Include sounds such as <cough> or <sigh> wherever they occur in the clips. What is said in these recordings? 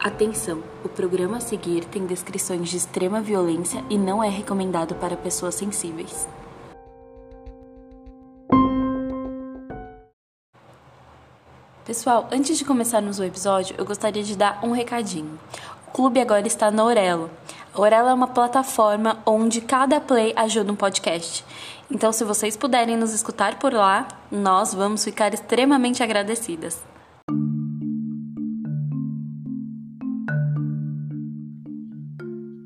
Atenção! O programa a seguir tem descrições de extrema violência e não é recomendado para pessoas sensíveis. Pessoal, antes de começarmos o episódio, eu gostaria de dar um recadinho. O clube agora está na Orelo. A Orelo é uma plataforma onde cada play ajuda um podcast. Então, se vocês puderem nos escutar por lá, nós vamos ficar extremamente agradecidas.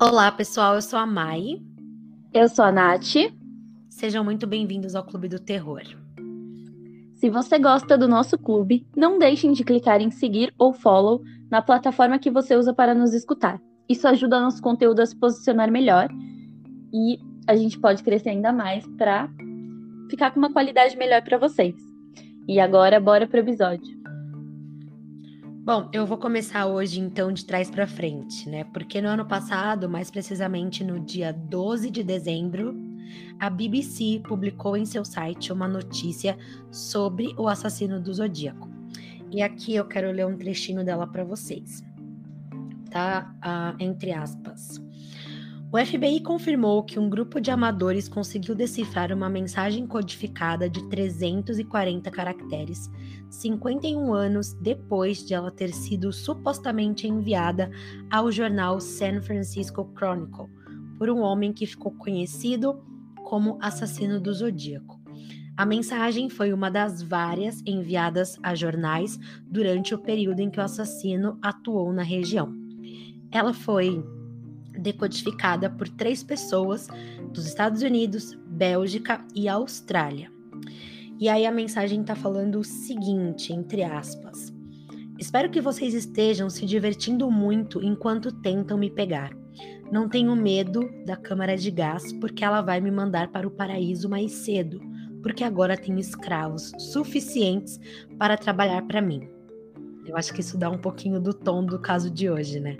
Olá, pessoal. Eu sou a Mai. Eu sou a Nath. Sejam muito bem-vindos ao Clube do Terror. Se você gosta do nosso clube, não deixem de clicar em seguir ou follow na plataforma que você usa para nos escutar. Isso ajuda nosso conteúdo a se posicionar melhor e a gente pode crescer ainda mais para ficar com uma qualidade melhor para vocês. E agora, bora pro episódio. Bom, eu vou começar hoje então de trás para frente, né? Porque no ano passado, mais precisamente no dia 12 de dezembro, a BBC publicou em seu site uma notícia sobre o assassino do Zodíaco. E aqui eu quero ler um trechinho dela para vocês. Tá? Ah, entre aspas. O FBI confirmou que um grupo de amadores conseguiu decifrar uma mensagem codificada de 340 caracteres, 51 anos depois de ela ter sido supostamente enviada ao jornal San Francisco Chronicle por um homem que ficou conhecido como assassino do Zodíaco. A mensagem foi uma das várias enviadas a jornais durante o período em que o assassino atuou na região. Ela foi decodificada por três pessoas dos Estados Unidos, Bélgica e Austrália. E aí a mensagem está falando o seguinte, entre aspas. Espero que vocês estejam se divertindo muito enquanto tentam me pegar. Não tenho medo da câmara de gás, porque ela vai me mandar para o paraíso mais cedo, porque agora tenho escravos suficientes para trabalhar para mim. Eu acho que isso dá um pouquinho do tom do caso de hoje, né?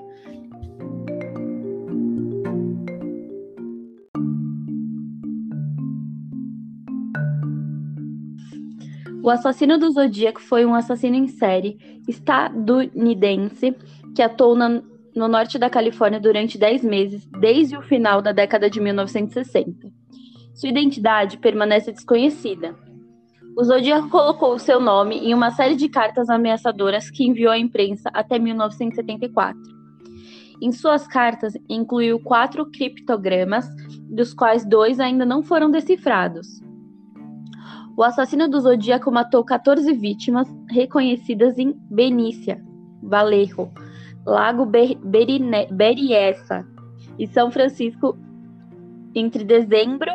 O assassino do Zodíaco foi um assassino em série estadunidense que atuou na, no norte da Califórnia durante 10 meses, desde o final da década de 1960. Sua identidade permanece desconhecida. O Zodíaco colocou seu nome em uma série de cartas ameaçadoras que enviou à imprensa até 1974. Em suas cartas, incluiu quatro criptogramas, dos quais dois ainda não foram decifrados. O assassino do Zodíaco matou 14 vítimas reconhecidas em Benícia, Valerro, Lago Ber Berine Beriessa e São Francisco entre dezembro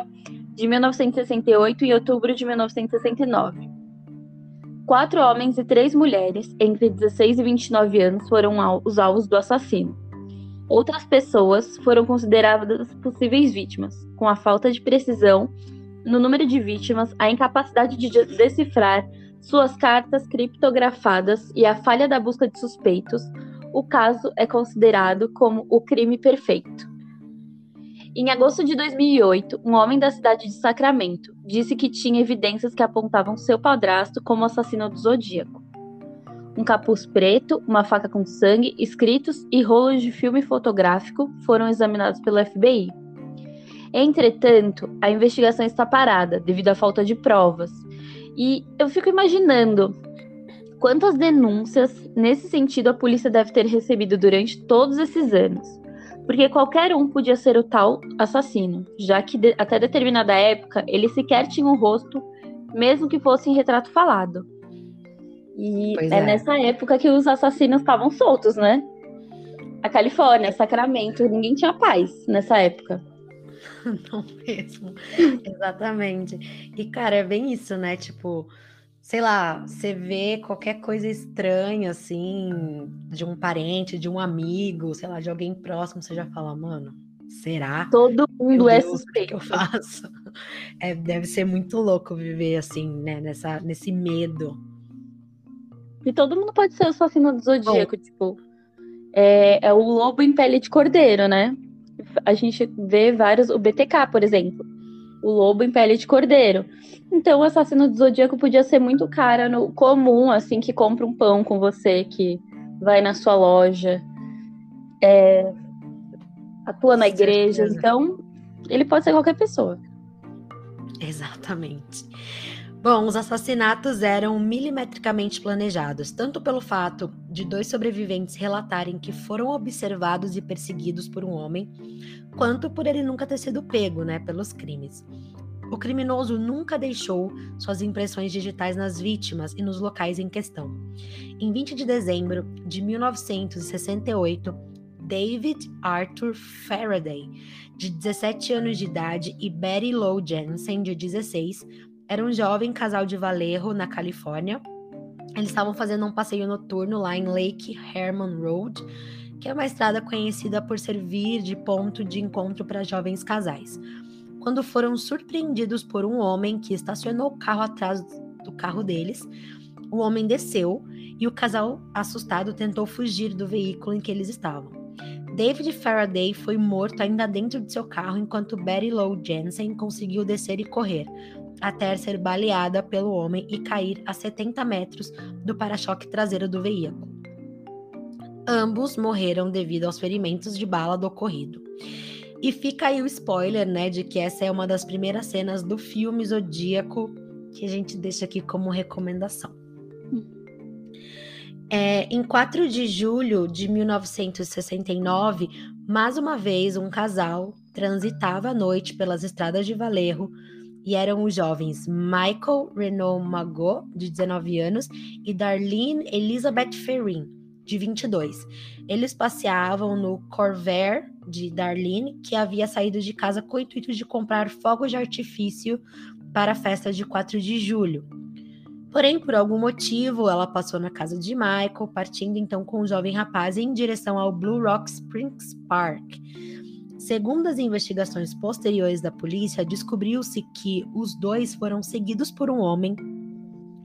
de 1968 e outubro de 1969. Quatro homens e três mulheres, entre 16 e 29 anos, foram al os alvos do assassino. Outras pessoas foram consideradas possíveis vítimas, com a falta de precisão no número de vítimas, a incapacidade de decifrar suas cartas criptografadas e a falha da busca de suspeitos, o caso é considerado como o crime perfeito. Em agosto de 2008, um homem da cidade de Sacramento disse que tinha evidências que apontavam seu padrasto como assassino do Zodíaco. Um capuz preto, uma faca com sangue, escritos e rolos de filme fotográfico foram examinados pelo FBI. Entretanto, a investigação está parada devido à falta de provas. E eu fico imaginando quantas denúncias nesse sentido a polícia deve ter recebido durante todos esses anos. Porque qualquer um podia ser o tal assassino, já que de, até determinada época ele sequer tinha um rosto, mesmo que fosse em retrato falado. E é, é nessa época que os assassinos estavam soltos, né? A Califórnia, Sacramento, ninguém tinha paz nessa época. <laughs> Não mesmo. <laughs> Exatamente. E, cara, é bem isso, né? Tipo, sei lá, você vê qualquer coisa estranha, assim, de um parente, de um amigo, sei lá, de alguém próximo, você já fala, mano, será? Todo mundo é suspeito. que eu faço? <laughs> É, deve ser muito louco viver assim, né? Nessa, nesse medo. E todo mundo pode ser o assassino do zodíaco, Bom, tipo. É, é o lobo em pele de cordeiro, né? A gente vê vários, o BTK, por exemplo, o lobo em pele de cordeiro. Então, o assassino do zodíaco podia ser muito cara no comum, assim, que compra um pão com você, que vai na sua loja. é, atua na igreja, então ele pode ser qualquer pessoa. Exatamente. Bom, os assassinatos eram milimetricamente planejados, tanto pelo fato de dois sobreviventes relatarem que foram observados e perseguidos por um homem, quanto por ele nunca ter sido pego, né, pelos crimes. O criminoso nunca deixou suas impressões digitais nas vítimas e nos locais em questão. Em 20 de dezembro de 1968, David Arthur Faraday, de 17 anos de idade, e Betty Lou Jensen, de 16, era um jovem casal de Vallejo, na Califórnia. Eles estavam fazendo um passeio noturno lá em Lake Herman Road, que é uma estrada conhecida por servir de ponto de encontro para jovens casais. Quando foram surpreendidos por um homem que estacionou o carro atrás do carro deles, o homem desceu e o casal, assustado, tentou fugir do veículo em que eles estavam. David Faraday foi morto ainda dentro de seu carro enquanto Betty Lou Jensen conseguiu descer e correr, até ser baleada pelo homem e cair a 70 metros do para-choque traseiro do veículo. Ambos morreram devido aos ferimentos de bala do ocorrido. E fica aí o spoiler, né, de que essa é uma das primeiras cenas do filme Zodíaco que a gente deixa aqui como recomendação. É, em 4 de julho de 1969, mais uma vez um casal transitava à noite pelas estradas de Valerro e eram os jovens Michael Renault Magot, de 19 anos, e Darlene Elizabeth Ferrin, de 22. Eles passeavam no Corvair de Darlene, que havia saído de casa com o intuito de comprar fogos de artifício para a festa de 4 de julho. Porém, por algum motivo, ela passou na casa de Michael, partindo então com o jovem rapaz em direção ao Blue Rock Springs Park, Segundo as investigações posteriores da polícia, descobriu-se que os dois foram seguidos por um homem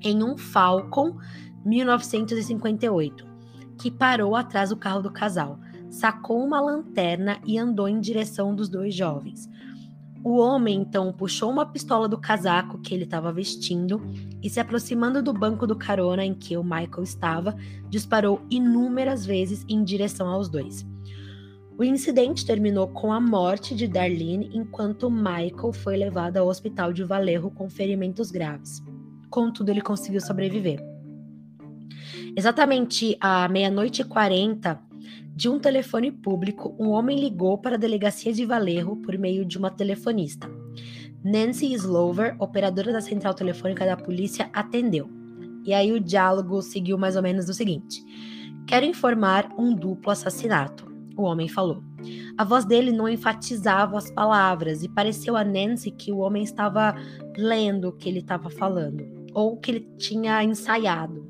em um Falcon 1958, que parou atrás do carro do casal, sacou uma lanterna e andou em direção dos dois jovens. O homem então puxou uma pistola do casaco que ele estava vestindo e, se aproximando do banco do carona em que o Michael estava, disparou inúmeras vezes em direção aos dois. O incidente terminou com a morte de Darlene enquanto Michael foi levado ao hospital de Valerro com ferimentos graves. Contudo, ele conseguiu sobreviver. Exatamente à meia-noite e quarenta, de um telefone público, um homem ligou para a delegacia de Valerro por meio de uma telefonista. Nancy Slover, operadora da central telefônica da polícia, atendeu. E aí o diálogo seguiu mais ou menos o seguinte: Quero informar um duplo assassinato o homem falou. A voz dele não enfatizava as palavras e pareceu a Nancy que o homem estava lendo o que ele estava falando, ou que ele tinha ensaiado.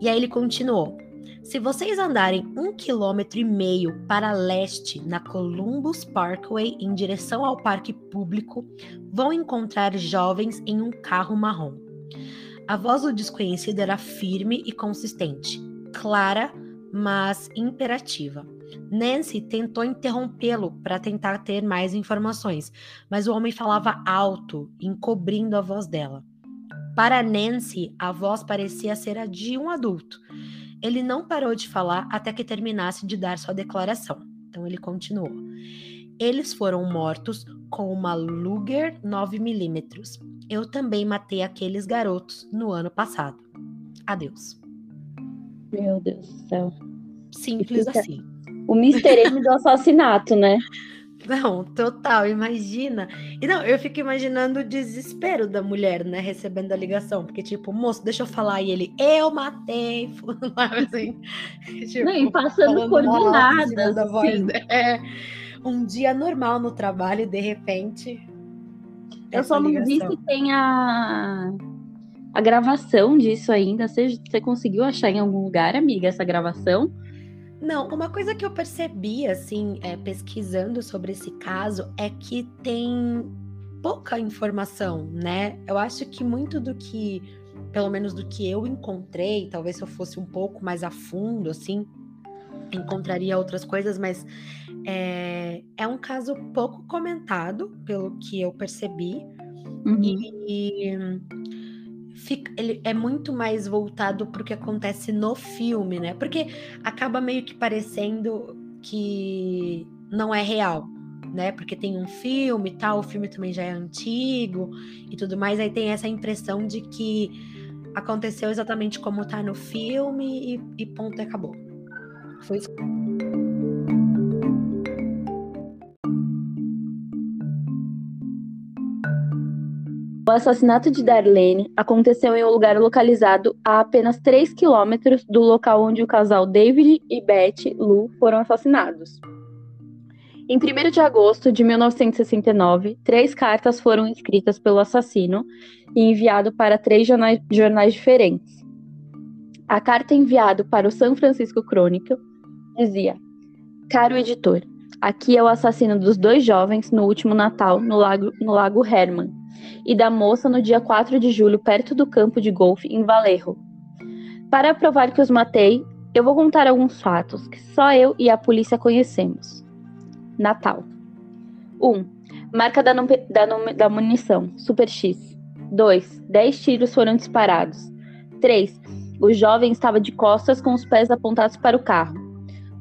E aí ele continuou. Se vocês andarem um quilômetro e meio para leste na Columbus Parkway em direção ao parque público, vão encontrar jovens em um carro marrom. A voz do desconhecido era firme e consistente, clara mas imperativa. Nancy tentou interrompê-lo para tentar ter mais informações, mas o homem falava alto, encobrindo a voz dela. Para Nancy, a voz parecia ser a de um adulto. Ele não parou de falar até que terminasse de dar sua declaração. Então ele continuou. Eles foram mortos com uma Luger 9mm. Eu também matei aqueles garotos no ano passado. Adeus. Meu Deus do céu. Simples assim. O Mr. M do assassinato, né? <laughs> Não, total, imagina. E não, eu fico imaginando o desespero da mulher, né, recebendo a ligação, porque tipo, moço, deixa eu falar e ele, eu matei, <laughs> assim. <laughs> tipo, não, e passando coordenadas, assim. É, um dia normal no trabalho, de repente. Eu só não vi se tem a a gravação disso ainda. Você, você conseguiu achar em algum lugar, amiga, essa gravação? Não, uma coisa que eu percebi, assim, é, pesquisando sobre esse caso, é que tem pouca informação, né? Eu acho que muito do que, pelo menos do que eu encontrei, talvez se eu fosse um pouco mais a fundo, assim, encontraria outras coisas, mas é, é um caso pouco comentado, pelo que eu percebi. Uhum. E, fica, ele é muito mais voltado para o que acontece no filme, né? Porque acaba meio que parecendo que não é real, né? Porque tem um filme e tal, o filme também já é antigo e tudo mais, aí tem essa impressão de que aconteceu exatamente como tá no filme e, e ponto, acabou. Foi isso. O assassinato de Darlene aconteceu em um lugar localizado a apenas 3 quilômetros do local onde o casal David e Beth Lu foram assassinados. Em 1 de agosto de 1969, três cartas foram escritas pelo assassino e enviado para três jornais, jornais diferentes. A carta enviada para o San Francisco Chronicle dizia: Caro editor, aqui é o assassino dos dois jovens no último Natal no Lago, no lago Herman e da moça no dia 4 de julho, perto do campo de golfe em Valerro. Para provar que os matei, eu vou contar alguns fatos que só eu e a polícia conhecemos. Natal 1. Um, marca da, da, da munição, Super X. 2. 10 tiros foram disparados. 3. O jovem estava de costas com os pés apontados para o carro.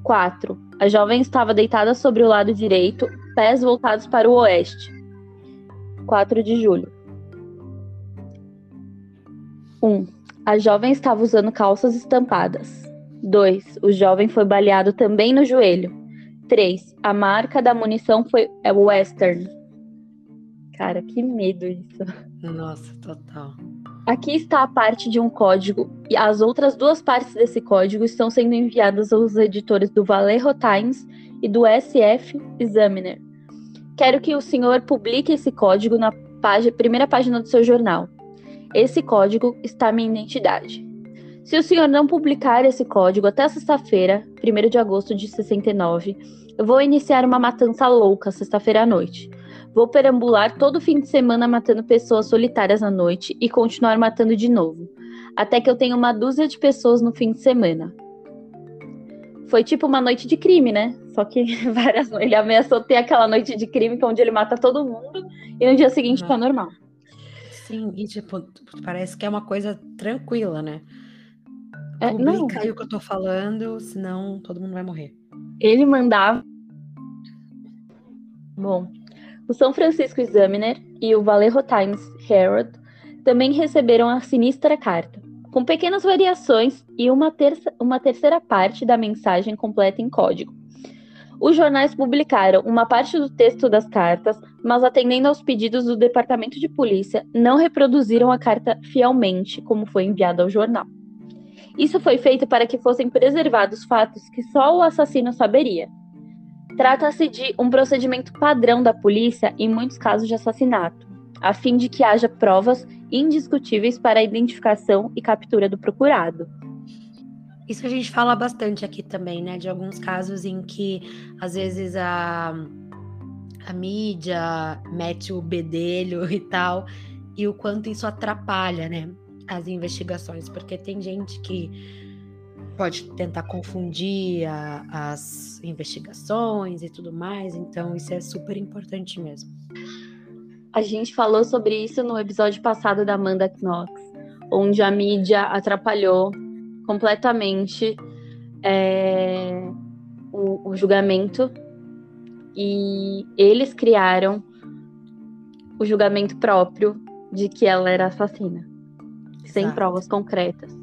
4. A jovem estava deitada sobre o lado direito, pés voltados para o oeste. 4 de julho. 1. Um, a jovem estava usando calças estampadas. 2. O jovem foi baleado também no joelho. 3. A marca da munição foi é Western. Cara, que medo isso. Nossa, total. Aqui está a parte de um código e as outras duas partes desse código estão sendo enviadas aos editores do Vallejo Times e do SF Examiner. Quero que o senhor publique esse código na página, primeira página do seu jornal. Esse código está minha identidade. Se o senhor não publicar esse código até sexta-feira, 1 de agosto de 69, eu vou iniciar uma matança louca sexta-feira à noite. Vou perambular todo fim de semana matando pessoas solitárias à noite e continuar matando de novo, até que eu tenha uma dúzia de pessoas no fim de semana. Foi tipo uma noite de crime, né? Só que <laughs> várias Ele ameaçou ter aquela noite de crime onde ele mata todo mundo e no dia seguinte Não. tá normal. Sim, e tipo, parece que é uma coisa tranquila, né? É, Publica aí o que eu tô falando, senão todo mundo vai morrer. Ele mandava. Bom, o São Francisco Examiner e o Vallejo Times Herald também receberam a sinistra carta com pequenas variações e uma, terça, uma terceira parte da mensagem completa em código. Os jornais publicaram uma parte do texto das cartas, mas atendendo aos pedidos do departamento de polícia, não reproduziram a carta fielmente como foi enviada ao jornal. Isso foi feito para que fossem preservados fatos que só o assassino saberia. Trata-se de um procedimento padrão da polícia em muitos casos de assassinato, a fim de que haja provas indiscutíveis para a identificação e captura do procurado. Isso a gente fala bastante aqui também, né? De alguns casos em que às vezes a, a mídia mete o bedelho e tal, e o quanto isso atrapalha, né? As investigações, porque tem gente que pode tentar confundir a, as investigações e tudo mais, então isso é super importante mesmo. A gente falou sobre isso no episódio passado da Amanda Knox, onde a mídia atrapalhou completamente é, o, o julgamento e eles criaram o julgamento próprio de que ela era assassina, Exato. sem provas concretas.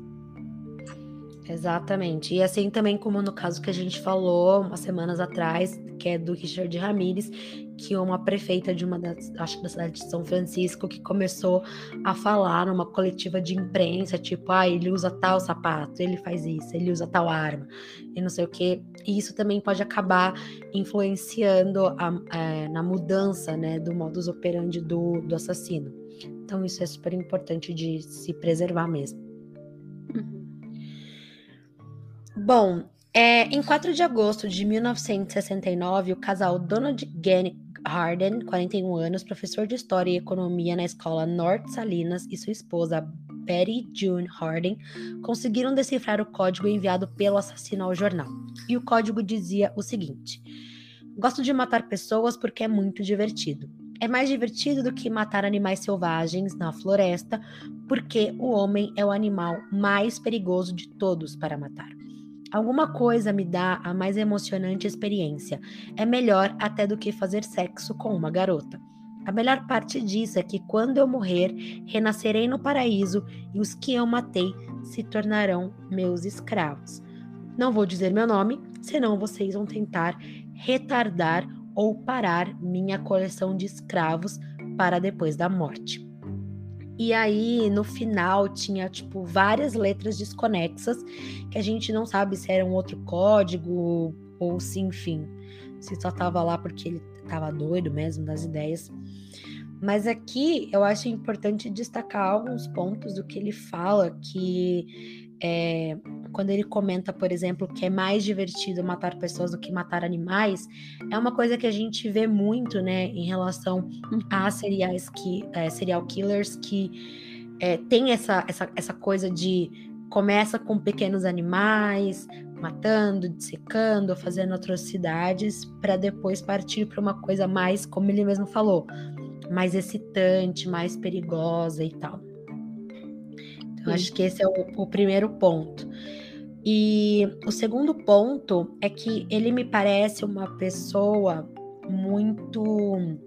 Exatamente. E assim também como no caso que a gente falou umas semanas atrás, que é do Richard Ramirez, que uma prefeita de uma das, acho da cidade de São Francisco, que começou a falar numa coletiva de imprensa, tipo, ah, ele usa tal sapato, ele faz isso, ele usa tal arma, e não sei o quê. E isso também pode acabar influenciando a, é, na mudança, né, do modus operandi do, do assassino. Então isso é super importante de se preservar mesmo. Bom, é, em 4 de agosto de 1969, o casal Donald Gann Harden, 41 anos, professor de História e Economia na escola North Salinas, e sua esposa Betty June Harden conseguiram decifrar o código enviado pelo assassino ao jornal. E o código dizia o seguinte: Gosto de matar pessoas porque é muito divertido. É mais divertido do que matar animais selvagens na floresta, porque o homem é o animal mais perigoso de todos para matar. Alguma coisa me dá a mais emocionante experiência. É melhor até do que fazer sexo com uma garota. A melhor parte disso é que quando eu morrer, renascerei no paraíso e os que eu matei se tornarão meus escravos. Não vou dizer meu nome, senão vocês vão tentar retardar ou parar minha coleção de escravos para depois da morte. E aí, no final, tinha, tipo, várias letras desconexas que a gente não sabe se era um outro código ou se, enfim, se só tava lá porque ele tava doido mesmo das ideias. Mas aqui eu acho importante destacar alguns pontos do que ele fala que é, quando ele comenta, por exemplo, que é mais divertido matar pessoas do que matar animais, é uma coisa que a gente vê muito, né, em relação a seriais que, é, serial killers que é, tem essa, essa, essa coisa de começa com pequenos animais, matando, dissecando, fazendo atrocidades, para depois partir para uma coisa mais, como ele mesmo falou, mais excitante, mais perigosa e tal. Eu acho que esse é o, o primeiro ponto. E o segundo ponto é que ele me parece uma pessoa muito.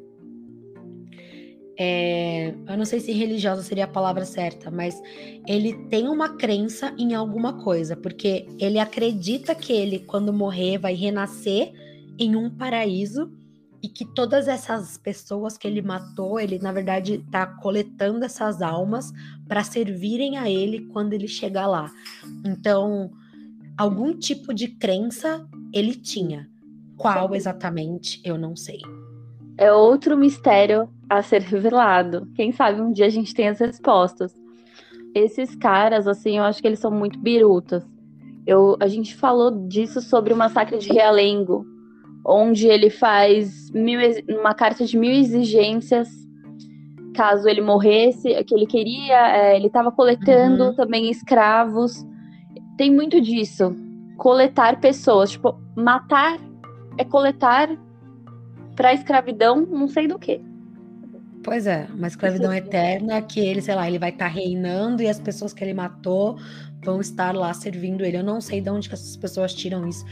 É, eu não sei se religiosa seria a palavra certa, mas ele tem uma crença em alguma coisa, porque ele acredita que ele, quando morrer, vai renascer em um paraíso e que todas essas pessoas que ele matou, ele na verdade está coletando essas almas para servirem a ele quando ele chegar lá. Então, algum tipo de crença ele tinha. Qual exatamente, eu não sei. É outro mistério a ser revelado. Quem sabe um dia a gente tem as respostas. Esses caras, assim, eu acho que eles são muito birutas. Eu, a gente falou disso sobre o massacre de Realengo, onde ele faz mil, uma carta de mil exigências caso ele morresse, que ele queria, é, ele estava coletando uhum. também escravos. Tem muito disso. Coletar pessoas, tipo, matar é coletar para escravidão, não sei do que. Pois é, uma escravidão eterna que ele, sei lá, ele vai estar tá reinando e as pessoas que ele matou vão estar lá servindo ele. Eu não sei de onde que essas pessoas tiram isso.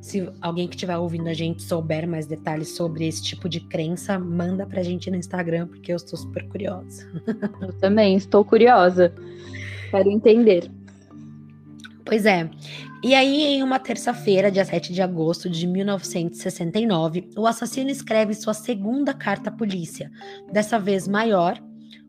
Se alguém que estiver ouvindo a gente souber mais detalhes sobre esse tipo de crença, manda pra gente no Instagram, porque eu estou super curiosa. <laughs> Eu também estou curiosa. Quero entender. Pois é. E aí, em uma terça-feira, dia 7 de agosto de 1969, o assassino escreve sua segunda carta à polícia, dessa vez maior,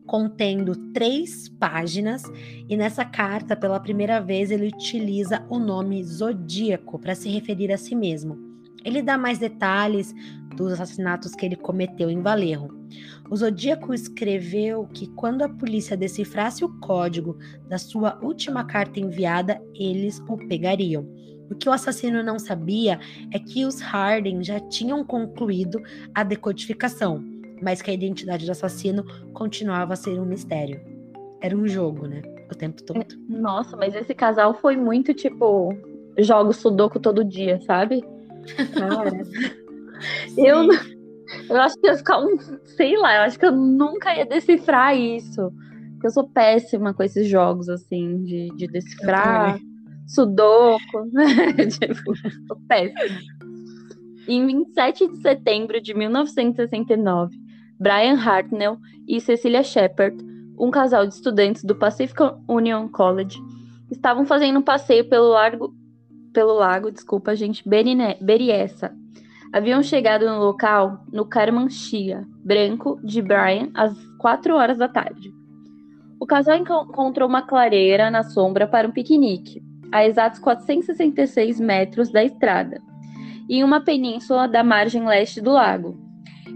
contendo três páginas, e nessa carta, pela primeira vez, ele utiliza o nome Zodíaco para se referir a si mesmo. Ele dá mais detalhes dos assassinatos que ele cometeu em Valerro. O Zodíaco escreveu que quando a polícia decifrasse o código da sua última carta enviada, eles o pegariam. O que o assassino não sabia é que os Harden já tinham concluído a decodificação mas que a identidade do assassino continuava a ser um mistério. Era um jogo, né? O tempo todo. Nossa, mas esse casal foi muito tipo. Jogo Sudoku todo dia, sabe? <laughs> Cara. Eu, eu acho que ia ficar um. Sei lá, eu acho que eu nunca ia decifrar isso. Porque eu sou péssima com esses jogos, assim, de, de decifrar. Sudoku, <laughs> né? tipo, sou péssima. Em 27 de setembro de 1969, Brian Hartnell e Cecilia Shepard, um casal de estudantes do Pacific Union College, estavam fazendo um passeio pelo lago, pelo lago, desculpa, gente, Beriessa. Haviam chegado no local no Carmanchia, branco, de Brian, às 4 horas da tarde. O casal encontrou uma clareira na sombra para um piquenique, a exatos 466 metros da estrada, em uma península da margem leste do lago,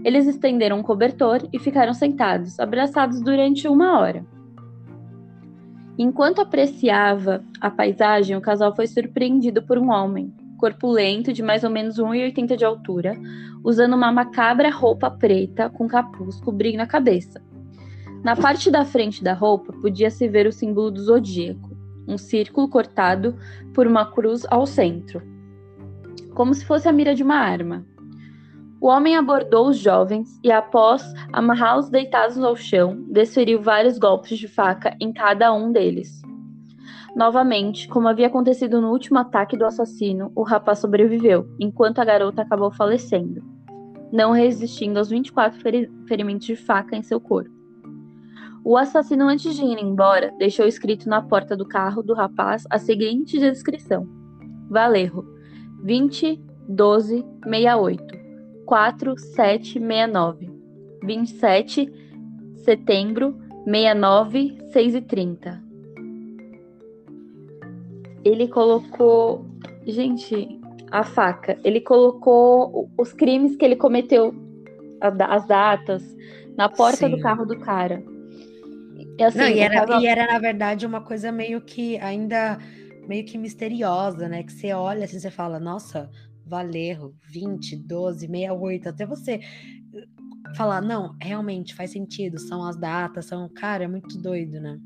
eles estenderam um cobertor e ficaram sentados, abraçados durante uma hora. Enquanto apreciava a paisagem, o casal foi surpreendido por um homem, corpulento, de mais ou menos 1,80 de altura, usando uma macabra roupa preta com capuz cobrindo a cabeça. Na parte da frente da roupa podia-se ver o símbolo do zodíaco, um círculo cortado por uma cruz ao centro, como se fosse a mira de uma arma. O homem abordou os jovens e, após amarrá-los deitados ao chão, desferiu vários golpes de faca em cada um deles. Novamente, como havia acontecido no último ataque do assassino, o rapaz sobreviveu, enquanto a garota acabou falecendo, não resistindo aos 24 feri ferimentos de faca em seu corpo. O assassino, antes de ir embora, deixou escrito na porta do carro do rapaz a seguinte descrição: Valerro, 20 12 68 4769 27 setembro 69 6 e 30 ele colocou. Gente, a faca. Ele colocou os crimes que ele cometeu, as datas, na porta Sim. do carro do cara. E, assim, Não, e, era, tava... e era, na verdade, uma coisa meio que ainda meio que misteriosa, né? Que você olha assim, você fala, nossa, Valerro, 20, 12, 68, até você falar, não, realmente faz sentido, são as datas, são, cara, é muito doido, né?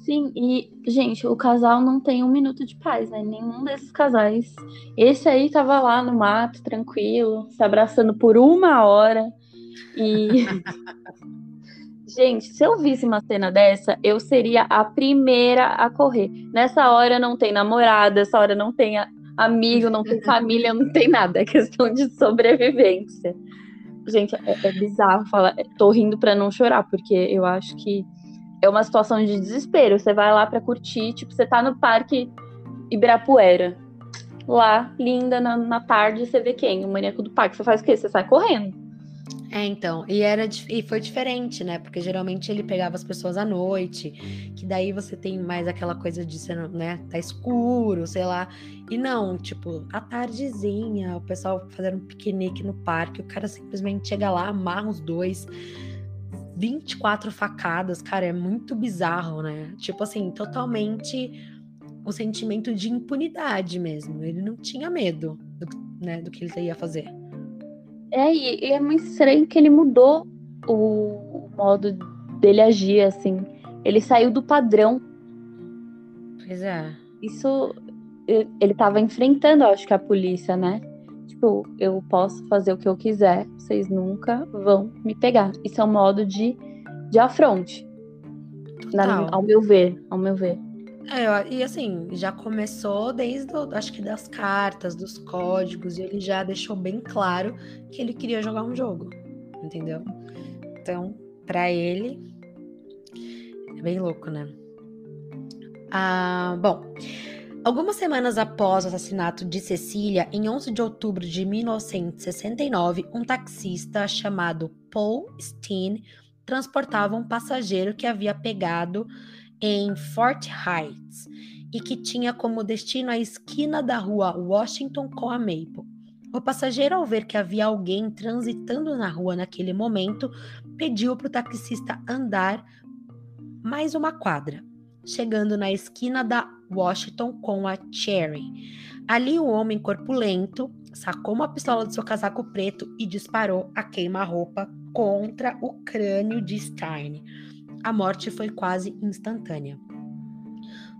Sim, e, gente, o casal não tem um minuto de paz, né? Nenhum desses casais. Esse aí tava lá no mato, tranquilo, se abraçando por uma hora. E. <laughs> gente, se eu visse uma cena dessa, eu seria a primeira a correr. Nessa hora não tem namorada, essa hora não tem amigo, não tem família, não tem nada. É questão de sobrevivência. Gente, é, é bizarro falar. Tô rindo pra não chorar, porque eu acho que é uma situação de desespero. Você vai lá para curtir, tipo, você tá no parque Ibirapuera. Lá, linda, na, na tarde, você vê quem? O maníaco do parque. Você faz o quê? Você sai correndo. É, então, e era e foi diferente, né? Porque geralmente ele pegava as pessoas à noite, que daí você tem mais aquela coisa de ser, né, tá escuro, sei lá. E não, tipo, à tardezinha, o pessoal fazendo um piquenique no parque, o cara simplesmente chega lá, amarra os dois, 24 facadas, cara, é muito bizarro, né? Tipo assim, totalmente o sentimento de impunidade mesmo. Ele não tinha medo do, né, do que ele ia fazer. É, e, e é muito estranho que ele mudou o, o modo dele agir, assim. Ele saiu do padrão. Pois é. Isso ele estava enfrentando, acho que a polícia, né? Tipo, eu posso fazer o que eu quiser, vocês nunca vão me pegar. Isso é um modo de, de afronte. Na, ao meu ver, ao meu ver. É, e assim, já começou desde, acho que das cartas, dos códigos, e ele já deixou bem claro que ele queria jogar um jogo, entendeu? Então, para ele, é bem louco, né? Ah, bom, Algumas semanas após o assassinato de Cecília, em 11 de outubro de 1969, um taxista chamado Paul Steen transportava um passageiro que havia pegado em Fort Heights e que tinha como destino a esquina da rua Washington com a Maple. O passageiro, ao ver que havia alguém transitando na rua naquele momento, pediu para o taxista andar mais uma quadra. Chegando na esquina da Washington com a Cherry. Ali, o homem corpulento sacou uma pistola do seu casaco preto e disparou a queima-roupa contra o crânio de Stein. A morte foi quase instantânea.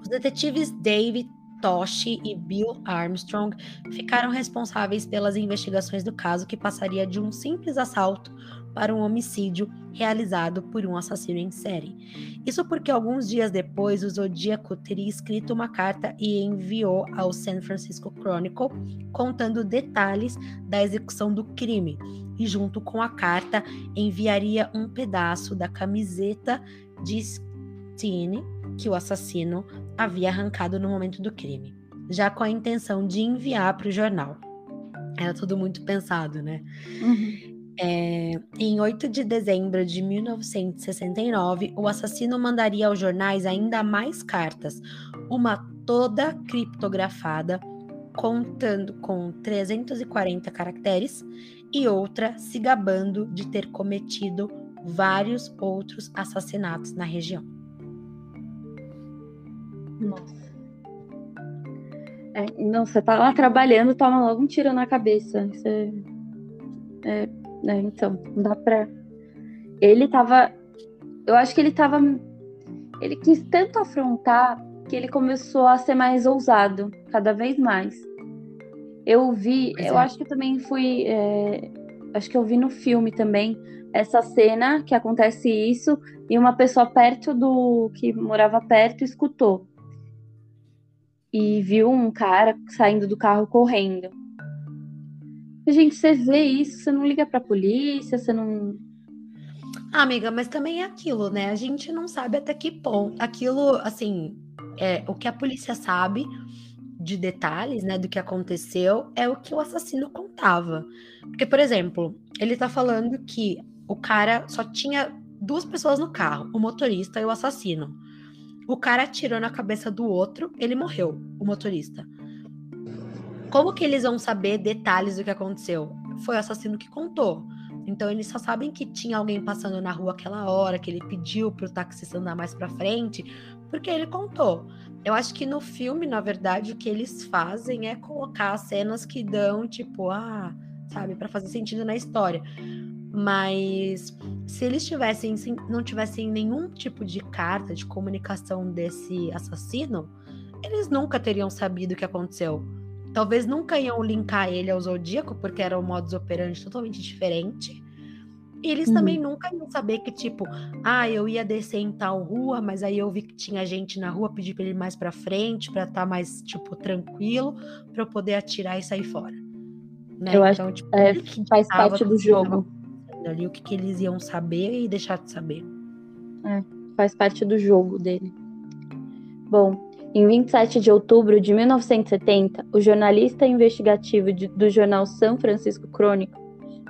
Os detetives David Toshi e Bill Armstrong ficaram responsáveis pelas investigações do caso que passaria de um simples assalto para um homicídio realizado por um assassino em série. Isso porque alguns dias depois o Zodíaco teria escrito uma carta e enviou ao San Francisco Chronicle contando detalhes da execução do crime e junto com a carta enviaria um pedaço da camiseta de Stine que o assassino havia arrancado no momento do crime, já com a intenção de enviar para o jornal. Era tudo muito pensado, né? Uhum. É, em 8 de dezembro de 1969, o assassino mandaria aos jornais ainda mais cartas, uma toda criptografada, contando com 340 caracteres, e outra se gabando de ter cometido vários outros assassinatos na região. Nossa. É, não, você tá lá trabalhando, toma logo um tiro na cabeça. Você, é, né? Então, não dá pra. Ele tava. Eu acho que ele tava. Ele quis tanto afrontar que ele começou a ser mais ousado, cada vez mais. Eu vi, Pois eu é. acho que eu também fui. é, acho que eu vi no filme também essa cena que acontece isso e uma pessoa perto do. que morava perto escutou. E viu um cara saindo do carro correndo. Gente, você vê isso, você não liga pra polícia, você não. Ah, amiga, mas também é aquilo, né? A gente não sabe até que ponto. Aquilo, assim, é, o que a polícia sabe de detalhes, né, do que aconteceu, é o que o assassino contava. Porque, por exemplo, ele tá falando que o cara só tinha duas pessoas no carro, o motorista e o assassino. O cara atirou na cabeça do outro, ele morreu, o motorista. Como que eles vão saber detalhes do que aconteceu? Foi o assassino que contou. Então eles só sabem que tinha alguém passando na rua aquela hora, que ele pediu pro taxista andar mais pra frente, porque ele contou. Eu acho que no filme, na verdade, o que eles fazem é colocar cenas que dão, tipo, ah, sabe, pra fazer sentido na história. Mas se eles tivessem, sem- não tivessem nenhum tipo de carta de comunicação desse assassino, eles nunca teriam sabido o que aconteceu. Talvez nunca iam linkar ele ao Zodíaco, porque era um modus operandi totalmente diferente. E eles Uhum. também nunca iam saber que, tipo, ah, eu ia descer em tal rua, mas aí eu vi que tinha gente na rua, pedi pra ele ir mais pra frente, pra estar mais, tipo, tranquilo, pra eu poder atirar e sair fora. Né? Eu acho- então, tipo, é, que faz parte do jogo. ali, o que, que eles iam saber e deixar de saber. faz parte do jogo dele. Bom, em 27 de outubro de 1970, o jornalista investigativo de- do jornal São Francisco Crônico,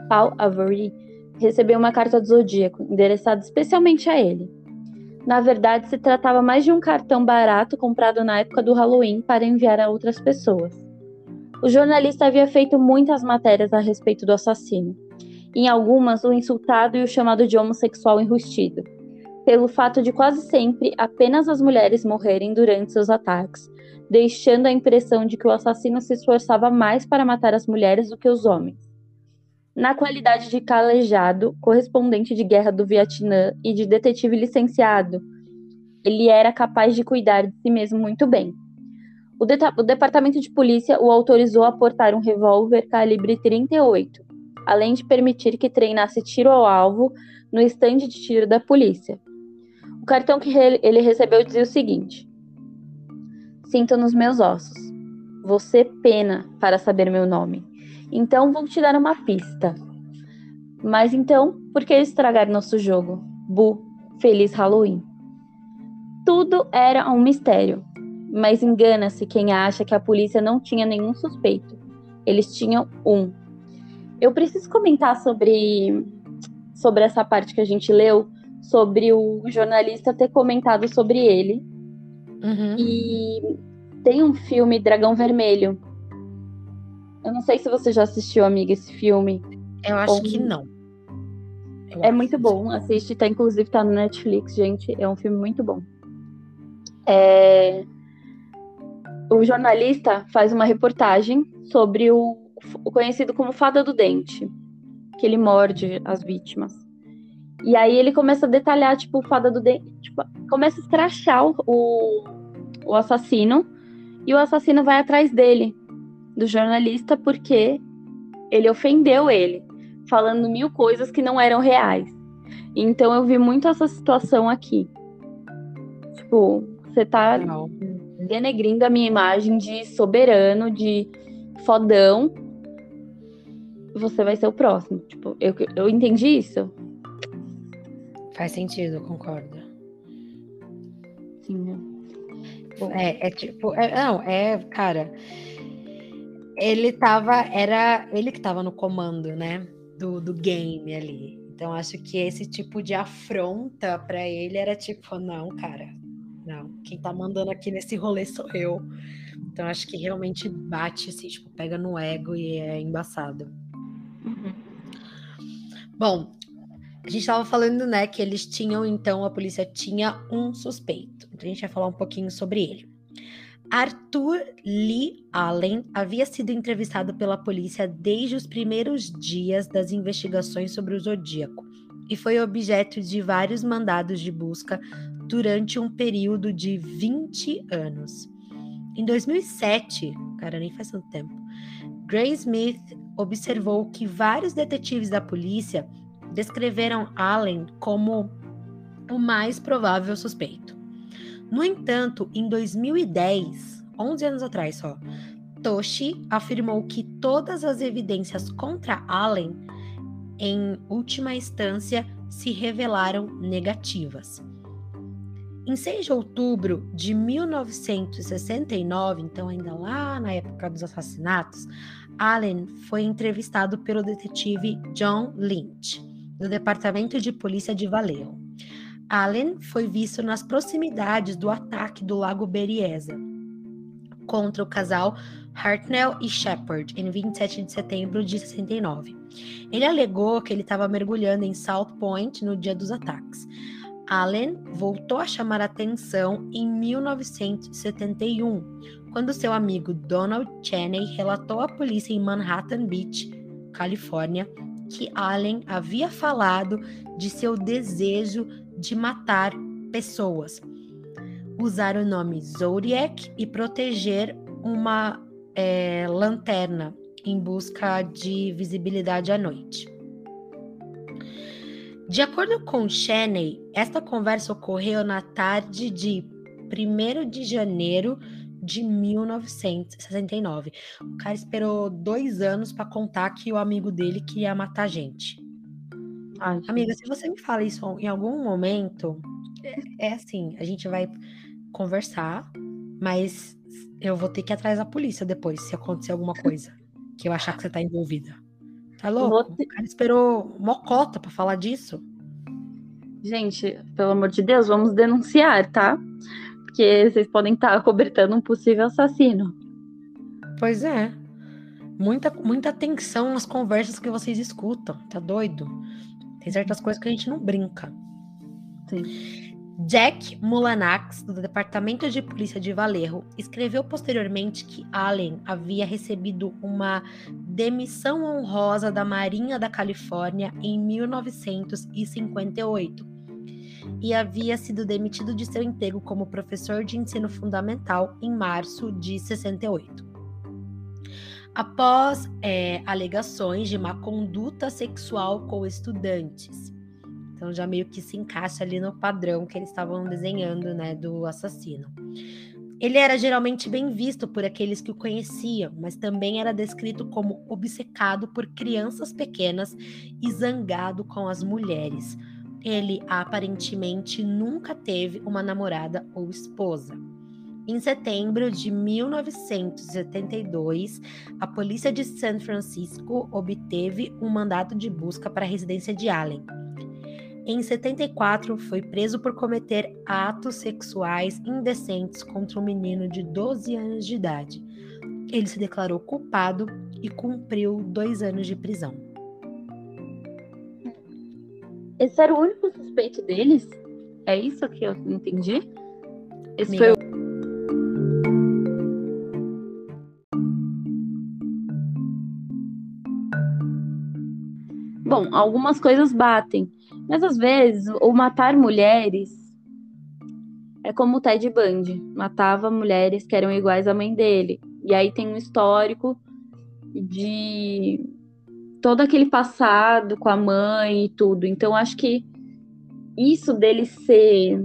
Paul Avery, recebeu uma carta do Zodíaco, endereçada especialmente a ele. Na verdade, se tratava mais de um cartão barato comprado na época do Halloween para enviar a outras pessoas. O jornalista havia feito muitas matérias a respeito do assassino. Em algumas, o insultado e o chamado de homossexual enrustido pelo fato de quase sempre apenas as mulheres morrerem durante seus ataques, deixando a impressão de que o assassino se esforçava mais para matar as mulheres do que os homens. Na qualidade de calejado, correspondente de guerra do Vietnã e de detetive licenciado, ele era capaz de cuidar de si mesmo muito bem. O, o departamento de polícia o autorizou a portar um revólver calibre 38, além de permitir que treinasse tiro ao alvo no estande de tiro da polícia. O cartão que ele recebeu dizia o seguinte: Sinto nos meus ossos. Você pena para saber meu nome. Então vou te dar uma pista. Mas então, por que estragar nosso jogo? Bu, feliz Halloween. Tudo era um mistério. Mas engana-se quem acha que a polícia não tinha nenhum suspeito. Eles tinham um. Eu preciso comentar sobre, sobre essa parte que a gente leu, sobre o jornalista ter comentado sobre ele. Uhum. E tem um filme Dragão Vermelho. Eu não sei se você já assistiu, amiga, esse filme. Eu acho Ou- que não. Eu É muito bom, assiste, tá, inclusive tá no Netflix, gente. É um filme muito bom. É, O jornalista faz uma reportagem sobre o, o conhecido como Fada do Dente, que ele morde as vítimas. E aí ele começa a detalhar, tipo, o Fada do Dente, tipo, começa a escrachar o, o, assassino, e o assassino vai atrás dele, do jornalista, porque ele ofendeu ele falando mil coisas que não eram reais. Então eu vi muito essa situação aqui. Tipo, você tá denegrindo a minha imagem de soberano, de fodão. Você vai ser o próximo. Tipo, eu, eu entendi isso. Faz sentido, eu concordo. Sim, né? Bom. É, é tipo, é- não, é, cara, ele tava, era ele que tava no comando, né, do, do game ali. Então acho que esse tipo de afronta pra ele era tipo, não, cara, não, quem tá mandando aqui nesse rolê sou eu. Então acho que realmente bate assim, tipo, pega no ego e é embaçado. Uhum. Bom, a gente estava falando, né, que eles tinham, então, a polícia tinha um suspeito. Então a gente vai falar um pouquinho sobre ele. Arthur Lee Allen havia sido entrevistado pela polícia desde os primeiros dias das investigações sobre o Zodíaco e foi objeto de vários mandados de busca durante um período de 20 anos. Em 2007, cara, nem faz tanto tempo, Gray Smith observou que vários detetives da polícia descreveram Allen como o mais provável suspeito. No entanto, em 2010, 11 anos atrás só, Toshi afirmou que todas as evidências contra Allen, em última instância, se revelaram negativas. Em 6 de outubro de 1969, então ainda lá na época dos assassinatos, Allen foi entrevistado pelo detetive John Lynch, do Departamento de Polícia de Vallejo. Allen foi visto nas proximidades do ataque do Lago Berryessa contra o casal Hartnell e Shepard em 27 de setembro de 69. Ele alegou que ele estava mergulhando em South Point no dia dos ataques. Allen voltou a chamar atenção em 1971, quando seu amigo Donald Cheney relatou à polícia em Manhattan Beach, Califórnia, que Allen havia falado de seu desejo de matar pessoas, usar o nome Zodiac e proteger uma é, lanterna em busca de visibilidade à noite. De acordo com Cheney, esta conversa ocorreu na tarde de 1 de janeiro de 1969. O cara esperou dois anos para contar que o amigo dele queria matar a gente. Ai, Amiga, se você me fala isso em algum momento, é, é assim, a gente vai conversar, mas eu vou ter que ir atrás da polícia depois, se acontecer alguma coisa que eu achar que você tá envolvida. Tá louco? Te... O cara esperou mocota para falar disso. Gente, pelo amor de Deus, vamos denunciar, tá? Porque vocês podem estar tá <laughs> cobertando um possível assassino. Pois é. Muita, muita atenção nas conversas que vocês escutam. Tá doido? Tem certas coisas que a gente não brinca. Sim. Jack Mulanax, do Departamento de Polícia de Valerro, escreveu posteriormente que Allen havia recebido uma demissão honrosa da Marinha da Califórnia em 1958 e havia sido demitido de seu emprego como professor de ensino fundamental em março de 68. Após é, alegações de má conduta sexual com estudantes. Então já meio que se encaixa ali no padrão que eles estavam desenhando, né, do assassino. Ele era geralmente bem visto por aqueles que o conheciam, mas também era descrito como obcecado por crianças pequenas e zangado com as mulheres. Ele aparentemente nunca teve uma namorada ou esposa. Em setembro de 1972, a polícia de San Francisco obteve um mandato de busca para a residência de Allen. Em 74, foi preso por cometer atos sexuais indecentes contra um menino de 12 anos de idade. Ele se declarou culpado e cumpriu dois anos de prisão. Esse era o único suspeito deles? É isso que eu entendi? Esse foi o Bom, algumas coisas batem, mas às vezes o matar mulheres é como o Ted Bundy, matava mulheres que eram iguais à mãe dele. E aí tem um histórico de todo aquele passado com a mãe e tudo. Então acho que isso dele ser,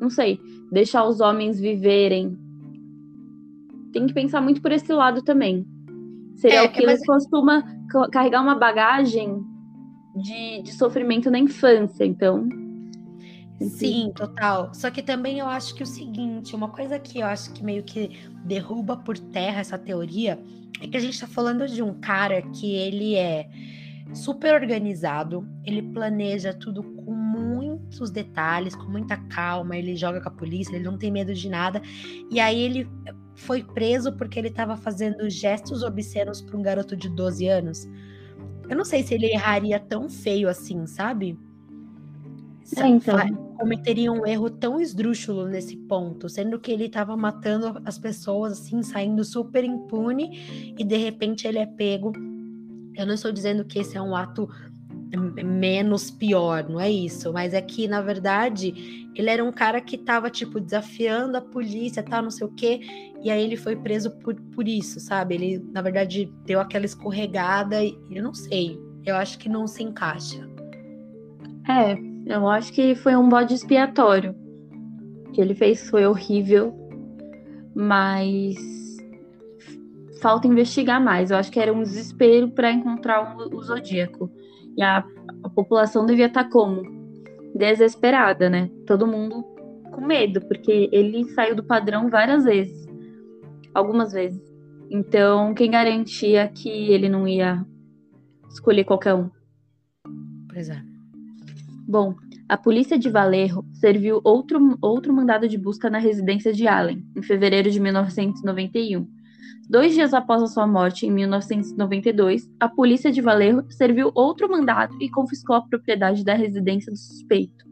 não sei, deixar os homens viverem. Tem que pensar muito por esse lado também. Seria é, o que mas... costuma carregar uma bagagem de, de sofrimento na infância, então. Sim, total. Só que também eu acho que o seguinte, uma coisa que eu acho que meio que derruba por terra essa teoria é que a gente tá falando de um cara que ele é super organizado, ele planeja tudo com muitos detalhes, com muita calma, ele joga com a polícia, ele não tem medo de nada. E aí ele foi preso porque ele estava fazendo gestos obscenos para um garoto de 12 anos. Eu não sei se ele erraria tão feio assim, sabe? É, então. Cometeria um erro tão esdrúxulo nesse ponto, sendo que ele estava matando as pessoas, assim, saindo super impune, e de repente ele é pego. Eu não estou dizendo que esse é um ato menos pior, não é isso, mas é que na verdade ele era um cara que tava tipo desafiando a polícia, tá, não sei o quê, e aí ele foi preso por, por isso, sabe? Ele na verdade deu aquela escorregada e eu não sei, eu acho que não se encaixa. É, eu acho que foi um bode expiatório. O que ele fez foi horrível, mas falta investigar mais. Eu acho que era um desespero para encontrar o, Zodíaco. E a, a população devia estar tá como? Desesperada, né? Todo mundo com medo, porque ele saiu do padrão várias vezes. Algumas vezes. Então, quem garantia que ele não ia escolher qualquer um? Pois é. Bom, a polícia de Valerro serviu outro, outro mandado de busca na residência de Allen, em fevereiro de 1991 Dois dias após a sua morte, em 1992, a polícia de Valerro serviu outro mandado e confiscou a propriedade da residência do suspeito.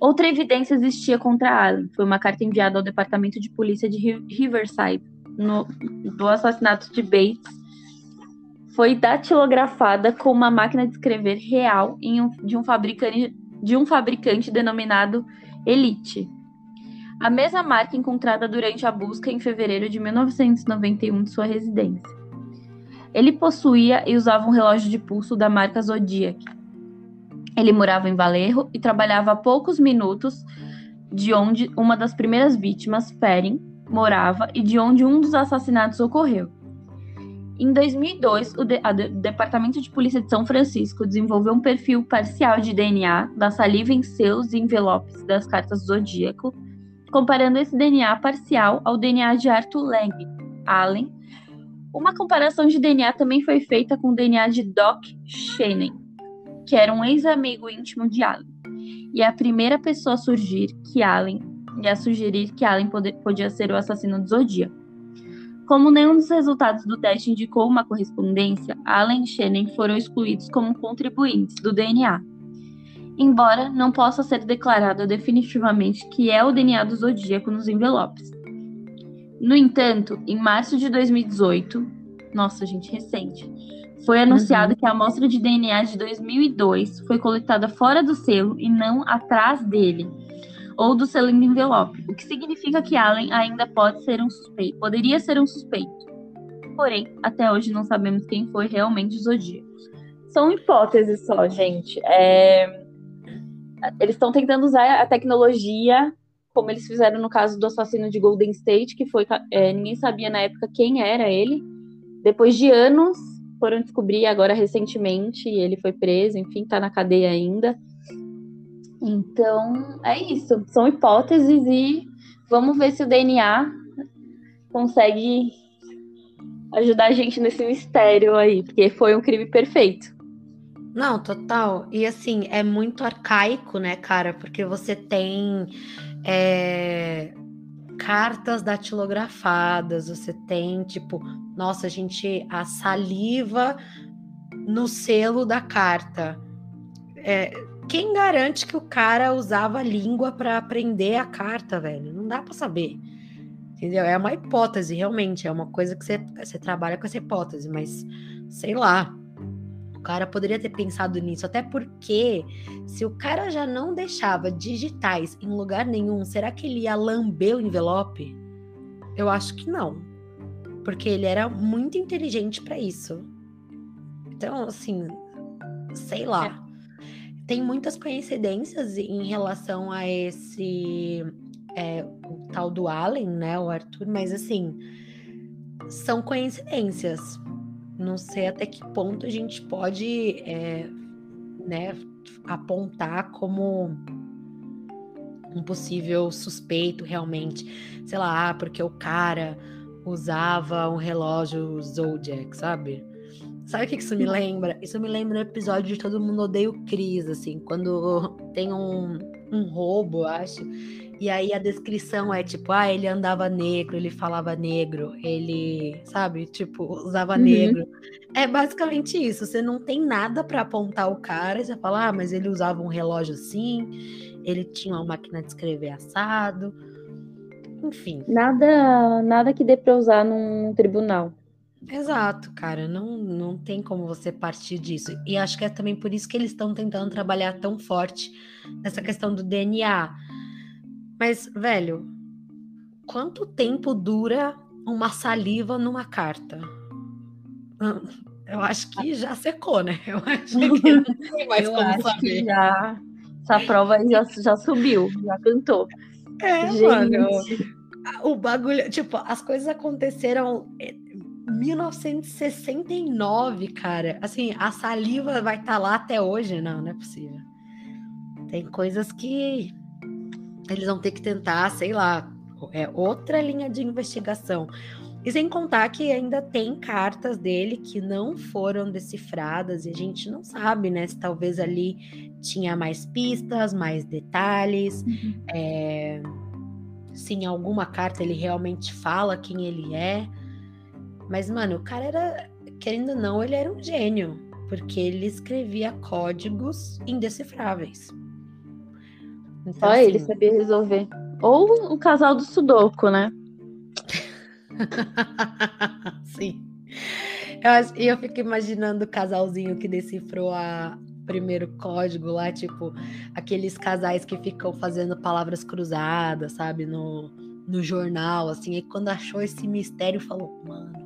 Outra evidência existia contra Allen. Foi uma carta enviada ao Departamento de Polícia de Riverside no, do assassinato de Bates. Foi datilografada com uma máquina de escrever real um, de, um fabricante, de um fabricante denominado Elite a mesma marca encontrada durante a busca em fevereiro de 1991 de sua residência. Ele possuía e usava um relógio de pulso da marca Zodiac. Ele morava em Valerro e trabalhava a poucos minutos de onde uma das primeiras vítimas, Perrin, morava e de onde um dos assassinatos ocorreu. Em 2002, o, de de Departamento de Polícia de São Francisco desenvolveu um perfil parcial de DNA da saliva em selos e envelopes das cartas Zodíaco comparando esse DNA parcial ao DNA de Arthur Lang, Allen. Uma comparação de DNA também foi feita com o DNA de Doc Shannon, que era um ex-amigo íntimo de Allen, e é a primeira pessoa a surgir que Allen e a sugerir que Allen podia ser o assassino do Zodíaco. Como nenhum dos resultados do teste indicou uma correspondência, Allen e Shannon foram excluídos como contribuintes do DNA embora não possa ser declarado definitivamente que é o DNA do zodíaco nos envelopes. No entanto, em março de 2018, nossa, gente, recente, foi anunciado uhum. que a amostra de DNA de 2002 foi coletada fora do selo e não atrás dele, ou do selo do envelope, o que significa que Allen ainda pode ser um suspeito, poderia ser um suspeito. Porém, até hoje não sabemos quem foi realmente o Zodíaco. São hipóteses só, gente. É eles estão tentando usar a tecnologia, como eles fizeram no caso do assassino de Golden State, que foi é, ninguém sabia na época quem era ele. Depois de anos, foram descobrir agora recentemente, ele foi preso, enfim, tá na cadeia ainda. Então, é isso. São hipóteses e vamos ver se o DNA consegue ajudar a gente nesse mistério aí, porque foi um crime perfeito. Não, total. E assim, é muito arcaico, né, cara? Porque você tem é, cartas datilografadas, você tem, tipo, nossa, a gente, a saliva no selo da carta. É, quem garante que o cara usava a língua para aprender a carta, velho? Não dá para saber. Entendeu? É uma hipótese, realmente. É uma coisa que você, você trabalha com essa hipótese, mas sei lá cara poderia ter pensado nisso, até porque se o cara já não deixava digitais em lugar nenhum, será que ele ia lamber o envelope? Eu acho que não. Porque ele era muito inteligente para isso. Então, assim, sei lá. Tem muitas coincidências em relação a esse é, o tal do Allen, né, o Arthur, mas assim, são coincidências não sei até que ponto a gente pode é, né, apontar como um possível suspeito realmente. Sei lá, ah, porque o cara usava um relógio Zodiac, sabe? Sabe o que isso me lembra? Isso me lembra o episódio de Todo Mundo Odeia o Cris, assim, quando tem um, um roubo, acho, e aí a descrição é tipo, ah, ele andava negro, ele falava negro, ele, sabe, tipo, usava uhum. negro. É basicamente isso. Você não tem nada para apontar o cara, e você fala, ah, mas ele usava um relógio assim, ele tinha uma máquina de escrever assado. Enfim. Nada, nada que dê para usar num tribunal. Exato, cara, não, não tem como você partir disso. E acho que é também por isso que eles estão tentando trabalhar tão forte nessa questão do DNA. Mas, velho, quanto tempo dura uma saliva numa carta? <laughs> Eu acho que já secou, né? Eu acho que <laughs> não tem mais Eu como saber. já, essa prova já, já subiu, já cantou. É, Gente. mano. O bagulho, tipo, as coisas aconteceram em 1969, cara. Assim, a saliva vai estar lá até hoje? Não, não é possível. Tem coisas que eles vão ter que tentar, sei lá, é outra linha de investigação. E sem contar que ainda tem cartas dele que não foram decifradas e a gente não sabe, né? Se talvez ali tinha mais pistas, mais detalhes. É, se em alguma carta ele realmente fala quem ele é. Mas, mano, o cara era, querendo ou não, ele era um gênio, porque ele escrevia códigos indecifráveis. Então, Só ele assim, sabia resolver. Ou o casal do Sudoku, né? <laughs> Sim. Eu, e eu fico imaginando o casalzinho que decifrou a primeiro código lá, tipo, aqueles casais que ficam fazendo palavras cruzadas, sabe, no, no jornal, assim, e quando achou esse mistério, falou, mano,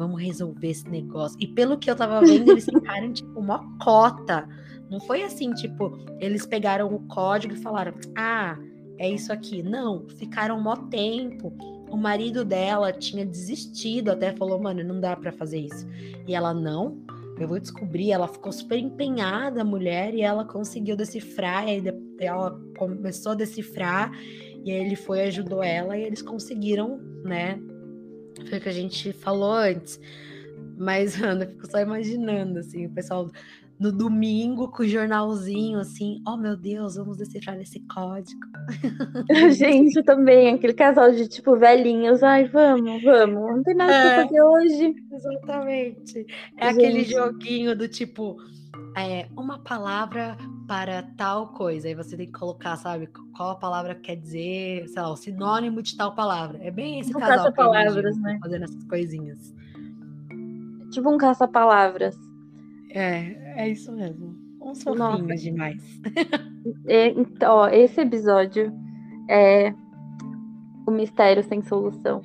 vamos resolver esse negócio. E pelo que eu tava vendo, eles ficaram, tipo, uma cota. Não foi assim, tipo, eles pegaram o código e falaram, ah, é isso aqui. Não, ficaram mó tempo. O marido dela tinha desistido, até falou, mano, não dá pra fazer isso. E ela, não, eu vou descobrir. Ela ficou super empenhada, a mulher, e ela conseguiu decifrar. E ela começou a decifrar, e aí ele foi, ajudou ela, e eles conseguiram, né? Foi o que a gente falou antes. Mas, <laughs> mano, eu fico só imaginando, assim, o pessoal no domingo com o jornalzinho, assim, oh meu Deus, vamos decifrar esse código. <laughs> Gente, também, aquele casal de tipo velhinhos. Ai, vamos, vamos. Não tem nada É. pra fazer hoje. Exatamente. É aquele Gente. joguinho do tipo, é, uma palavra para tal coisa. Aí você tem que colocar, sabe, qual a palavra quer dizer, sei lá, o sinônimo de tal palavra. É bem esse Um casal imagino, caça-palavras, assim, né? fazendo essas coisinhas. Tipo um caça-palavras. É, é isso mesmo. Uns Nossa. fofinhos demais. E, então, ó, esse episódio é o mistério sem solução.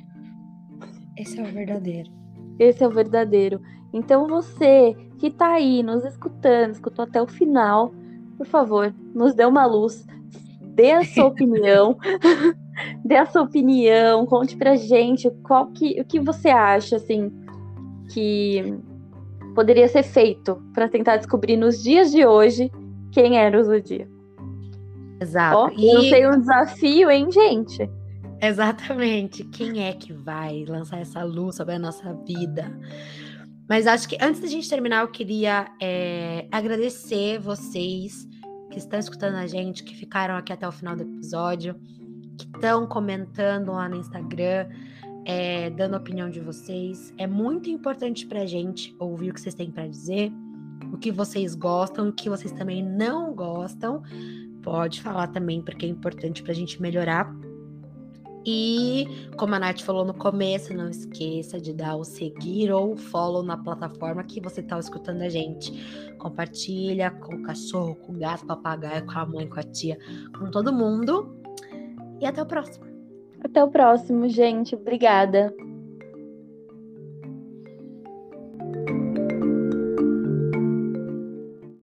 Esse é o verdadeiro. Esse é o verdadeiro. Então você que tá aí nos escutando, escutou até o final, por favor, nos dê uma luz, dê a sua <laughs> opinião, <laughs> dê a sua opinião, conte pra gente qual que, o que você acha assim que poderia ser feito para tentar descobrir nos dias de hoje quem era o Zodíaco. Exato. Ó, E- eu sei um desafio, hein, gente? Exatamente. Quem é que vai lançar essa luz sobre a nossa vida? Mas acho que antes da gente terminar, eu queria é, agradecer vocês que estão escutando a gente, que ficaram aqui até o final do episódio, que estão comentando lá no Instagram, é, dando a opinião de vocês. É muito importante pra gente ouvir o que vocês têm para dizer, o que vocês gostam, o que vocês também não gostam. Pode falar também, porque é importante pra gente melhorar. E, como a Nath falou no começo, não esqueça de dar o seguir ou follow na plataforma que você está escutando a gente. Compartilha com o cachorro, com o gato, papagaio, com a mãe, com a tia, com todo mundo. E até o próximo. Até o próximo, gente. Obrigada.